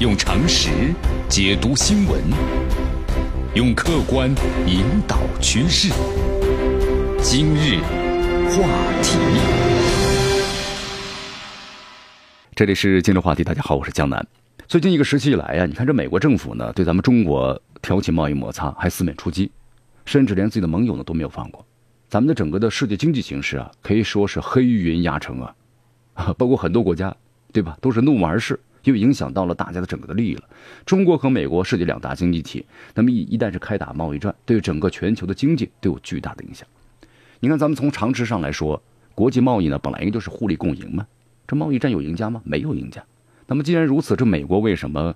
用常识解读新闻，用客观引导趋势。今日话题，这里是今日话题。大家好，我是江南。最近一个时期以来呀，你看这美国政府呢，对咱们中国挑起贸易摩擦，还四面出击，甚至连自己的盟友呢都没有放过。咱们的整个的世界经济形势啊，可以说是黑云压城啊，包括很多国家，对吧，都是怒目而视。又影响到了大家的整个的利益了。中国和美国涉及两大经济体，那么一一旦是开打贸易战，对整个全球的经济都有巨大的影响。你看，咱们从常识上来说，国际贸易呢本来应该就是互利共赢嘛。这贸易战有赢家吗？没有赢家。那么既然如此，这美国为什么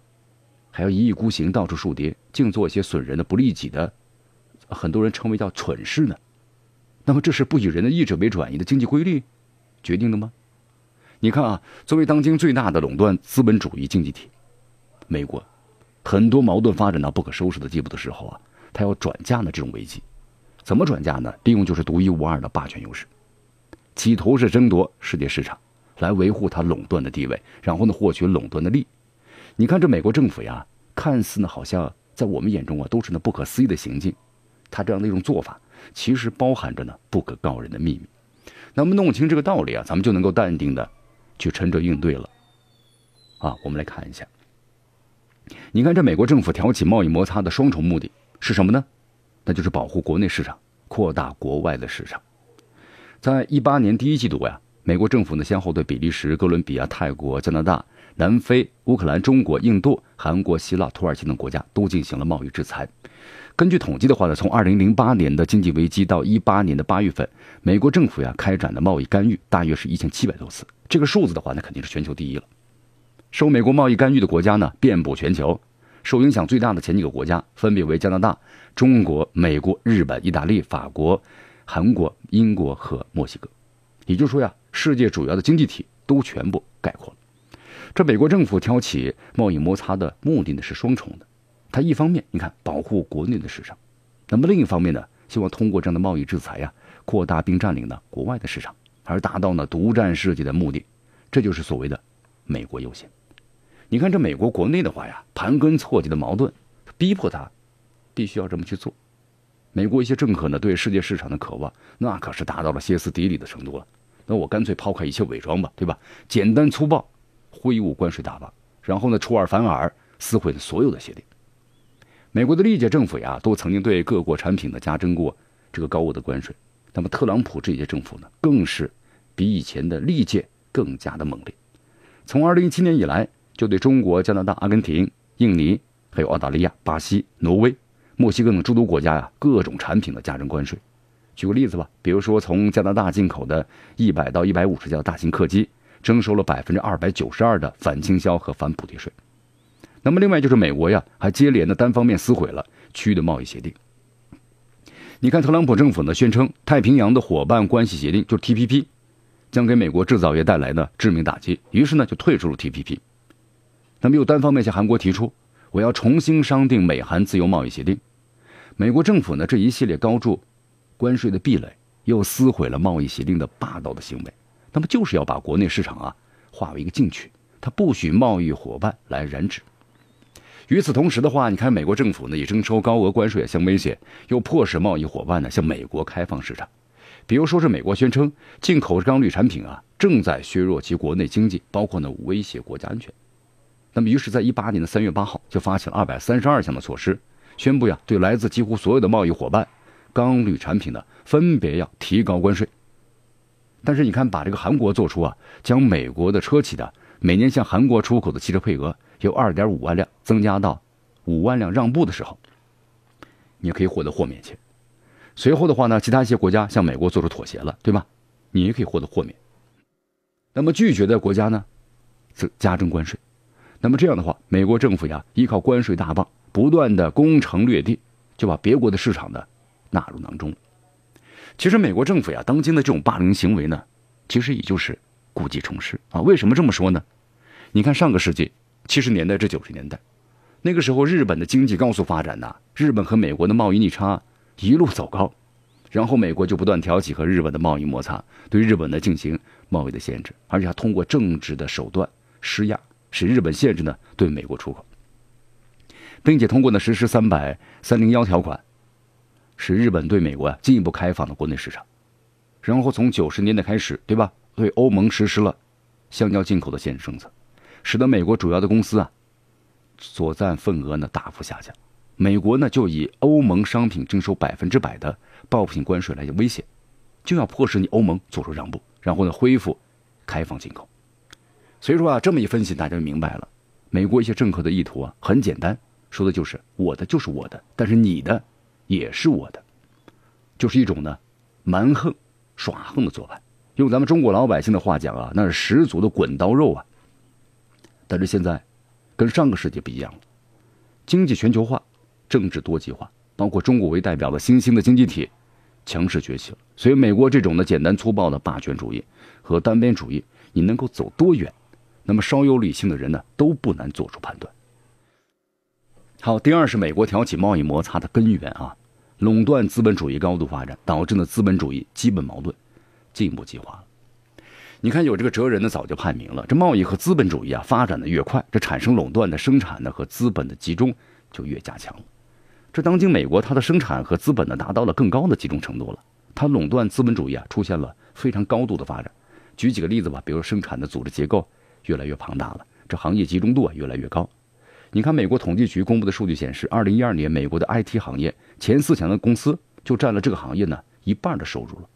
还要一意孤行，到处树敌，净做一些损人的、不利己的，很多人称为叫蠢事呢？那么这是不以人的意志为转移的经济规律决定的吗？你看啊，作为当今最大的垄断资本主义经济体，美国很多矛盾发展到不可收拾的地步的时候啊，它要转嫁呢这种危机，怎么转嫁呢？利用就是独一无二的霸权优势，企图是争夺世界市场，来维护它垄断的地位，然后呢获取垄断的利。你看这美国政府呀，看似呢好像在我们眼中啊都是那不可思议的行径，它这样的一种做法，其实包含着呢不可告人的秘密。那么弄清这个道理啊，咱们就能够淡定的。去沉着应对了，啊，我们来看一下。你看，这美国政府挑起贸易摩擦的双重目的是什么呢？那就是保护国内市场，扩大国外的市场。在一八年第一季度呀，美国政府呢先后对比利时、哥伦比亚、泰国、加拿大、南非、乌克兰、中国、印度、韩国、希腊、土耳其等国家都进行了贸易制裁。根据统计的话呢，从二零零八年的经济危机到一八年的八月份，美国政府呀开展的贸易干预大约是一千七百多次。这个数字的话，那肯定是全球第一了。受美国贸易干预的国家呢，遍布全球。受影响最大的前几个国家分别为加拿大、中国、美国、日本、意大利、法国、韩国、英国和墨西哥。也就是说呀，世界主要的经济体都全部概括了。这美国政府挑起贸易摩擦的目的呢是双重的。它一方面，你看保护国内的市场，那么另一方面呢，希望通过这样的贸易制裁呀，扩大并占领呢国外的市场，而达到呢独占世界的目的，这就是所谓的美国优先。你看这美国国内的话呀，盘根错节的矛盾，逼迫他必须要这么去做。美国一些政客呢，对世界市场的渴望，那可是达到了歇斯底里的程度了。那我干脆抛开一切伪装吧，对吧？简单粗暴，挥舞关税大棒，然后呢出尔反尔，撕毁了所有的协定。美国的历届政府呀，都曾经对各国产品呢加征过这个高额的关税。那么特朗普这届政府呢，更是比以前的历届更加的猛烈。从二零一七年以来，就对中国、加拿大、阿根廷、印尼，还有澳大利亚、巴西、挪威、墨西哥等诸多国家呀，各种产品的加征关税。举个例子吧，比如说从加拿大进口的一百到一百五十架大型客机，征收了百分之二百九十二的反倾销和反补贴税。那么，另外就是美国呀，还接连的单方面撕毁了区域的贸易协定。你看，特朗普政府呢宣称太平洋的伙伴关系协定就是 TPP，将给美国制造业带来呢致命打击，于是呢就退出了 TPP。那么又单方面向韩国提出我要重新商定美韩自由贸易协定。美国政府呢这一系列高筑关税的壁垒，又撕毁了贸易协定的霸道的行为，那么就是要把国内市场啊化为一个禁区，它不许贸易伙伴来染指。与此同时的话，你看美国政府呢以征收高额关税相威胁，又迫使贸易伙伴呢向美国开放市场。比如说是美国宣称进口钢铝产品啊正在削弱其国内经济，包括呢威胁国家安全。那么于是，在一八年的三月八号就发起了二百三十二项的措施，宣布呀对来自几乎所有的贸易伙伴钢铝产品呢分别要提高关税。但是你看，把这个韩国做出啊将美国的车企的每年向韩国出口的汽车配额。由二点五万辆增加到五万辆让步的时候，你可以获得豁免权。随后的话呢，其他一些国家向美国做出妥协了，对吧？你也可以获得豁免。那么拒绝的国家呢，则加征关税。那么这样的话，美国政府呀，依靠关税大棒，不断的攻城略地，就把别国的市场呢纳入囊中。其实美国政府呀，当今的这种霸凌行为呢，其实也就是故技重施啊。为什么这么说呢？你看上个世纪。七十年代至九十年代，那个时候日本的经济高速发展呐，日本和美国的贸易逆差一路走高，然后美国就不断挑起和日本的贸易摩擦，对日本呢进行贸易的限制，而且还通过政治的手段施压，使日本限制呢对美国出口，并且通过呢实施三百三零幺条款，使日本对美国啊进一步开放了国内市场。然后从九十年代开始，对吧？对欧盟实施了香蕉进口的限制政策，使得美国主要的公司啊所占份额呢大幅下降。美国呢就以欧盟商品征收百分之百的报复性关税来威胁，就要迫使你欧盟做出让步，然后呢恢复开放进口。所以说啊，这么一分析，大家就明白了，美国一些政客的意图啊很简单，说的就是我的就是我的，但是你的也是我的，就是一种呢蛮横。耍横的做派，用咱们中国老百姓的话讲啊，那是十足的滚刀肉啊。但是现在，跟上个世纪不一样了，经济全球化，政治多极化，包括中国为代表的新兴的经济体强势崛起了。所以，美国这种的简单粗暴的霸权主义和单边主义，你能够走多远？那么稍有理性的人呢，都不难做出判断。好，第二是美国挑起贸易摩擦的根源啊。垄断资本主义高度发展，导致呢资本主义基本矛盾进一步激化了。你看，有这个哲人呢，早就判明了，这贸易和资本主义啊发展的越快，这产生垄断的生产呢和资本的集中就越加强。这当今美国它的生产和资本呢达到了更高的集中程度了，它垄断资本主义啊出现了非常高度的发展。举几个例子吧，比如生产的组织结构越来越庞大了，这行业集中度啊越来越高。你看，美国统计局公布的数据显示，二零一二年美国的 IT 行业前四强的公司就占了这个行业呢一半的收入了，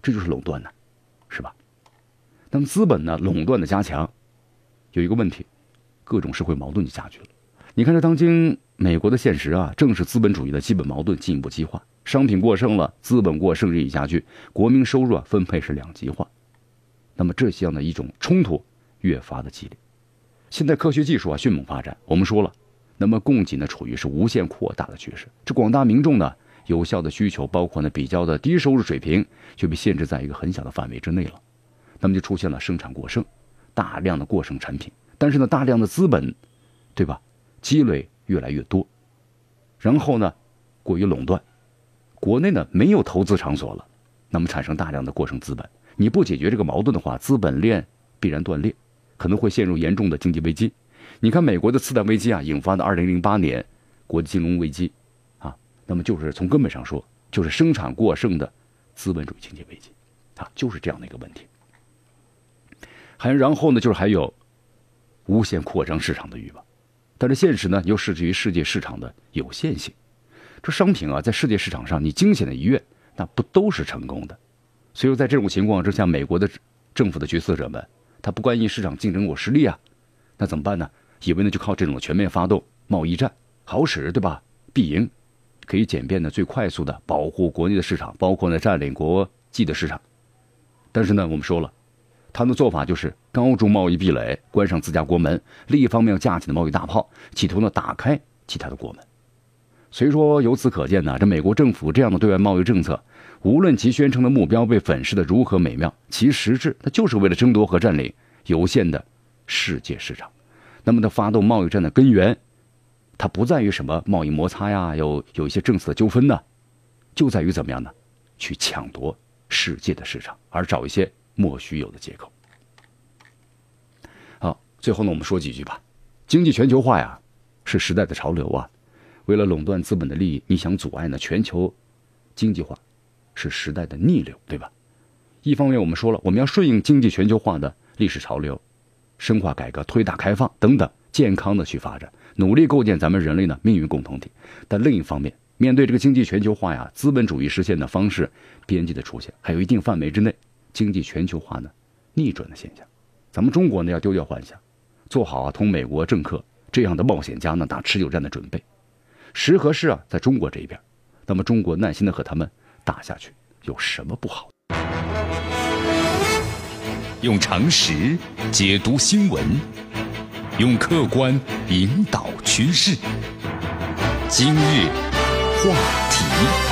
这就是垄断呢，是吧？那么资本呢垄断的加强，有一个问题，各种社会矛盾就加剧了。你看，这当今美国的现实啊，正是资本主义的基本矛盾进一步激化，商品过剩了，资本过剩日益加剧，国民收入啊分配是两极化，那么这样的一种冲突越发的激烈。现在科学技术啊迅猛发展，我们说了，那么供给呢处于是无限扩大的趋势。这广大民众呢有效的需求，包括呢比较的低收入水平，就被限制在一个很小的范围之内了。那么就出现了生产过剩，大量的过剩产品。但是呢，大量的资本，对吧？积累越来越多，然后呢，过于垄断，国内呢没有投资场所了，那么产生大量的过剩资本。你不解决这个矛盾的话，资本链必然断裂。可能会陷入严重的经济危机。你看，美国的次贷危机啊，引发的2008年国际金融危机，啊，那么就是从根本上说，就是生产过剩的资本主义经济危机，啊，就是这样的一个问题。还然后呢，就是还有无限扩张市场的欲望，但是现实呢，又适于世界市场的有限性。这商品啊，在世界市场上，你惊险的一跃，那不都是成功的？所以在这种情况之下，美国的政府的决策者们。他不关心市场竞争我失利啊，那怎么办呢？以为呢就靠这种全面发动贸易战好使，对吧？必赢，可以简便的、最快速的保护国内的市场，包括呢占领国际的市场。但是呢，我们说了，他的做法就是高筑贸易壁垒，关上自家国门，另一方面架起的贸易大炮，企图呢打开其他的国门。所以说，由此可见呢，这美国政府这样的对外贸易政策。无论其宣称的目标被粉饰的如何美妙，其实质它就是为了争夺和占领有限的世界市场。那么，它发动贸易战的根源，它不在于什么贸易摩擦呀，有有一些政策的纠纷呢，就在于怎么样呢？去抢夺世界的市场，而找一些莫须有的借口。好，最后呢，我们说几句吧。经济全球化呀，是时代的潮流啊。为了垄断资本的利益，你想阻碍呢全球经济化？是时代的逆流，对吧？一方面我们说了，我们要顺应经济全球化的历史潮流，深化改革、推大开放等等，健康的去发展，努力构建咱们人类呢命运共同体。但另一方面，面对这个经济全球化呀，资本主义实现的方式边际的出现，还有一定范围之内经济全球化呢逆转的现象，咱们中国呢要丢掉幻想，做好啊同美国政客这样的冒险家呢打持久战的准备。时和势啊在中国这一边，那么中国耐心的和他们。打下去有什么不好？用常识解读新闻，用客观引导趋势。今日话题。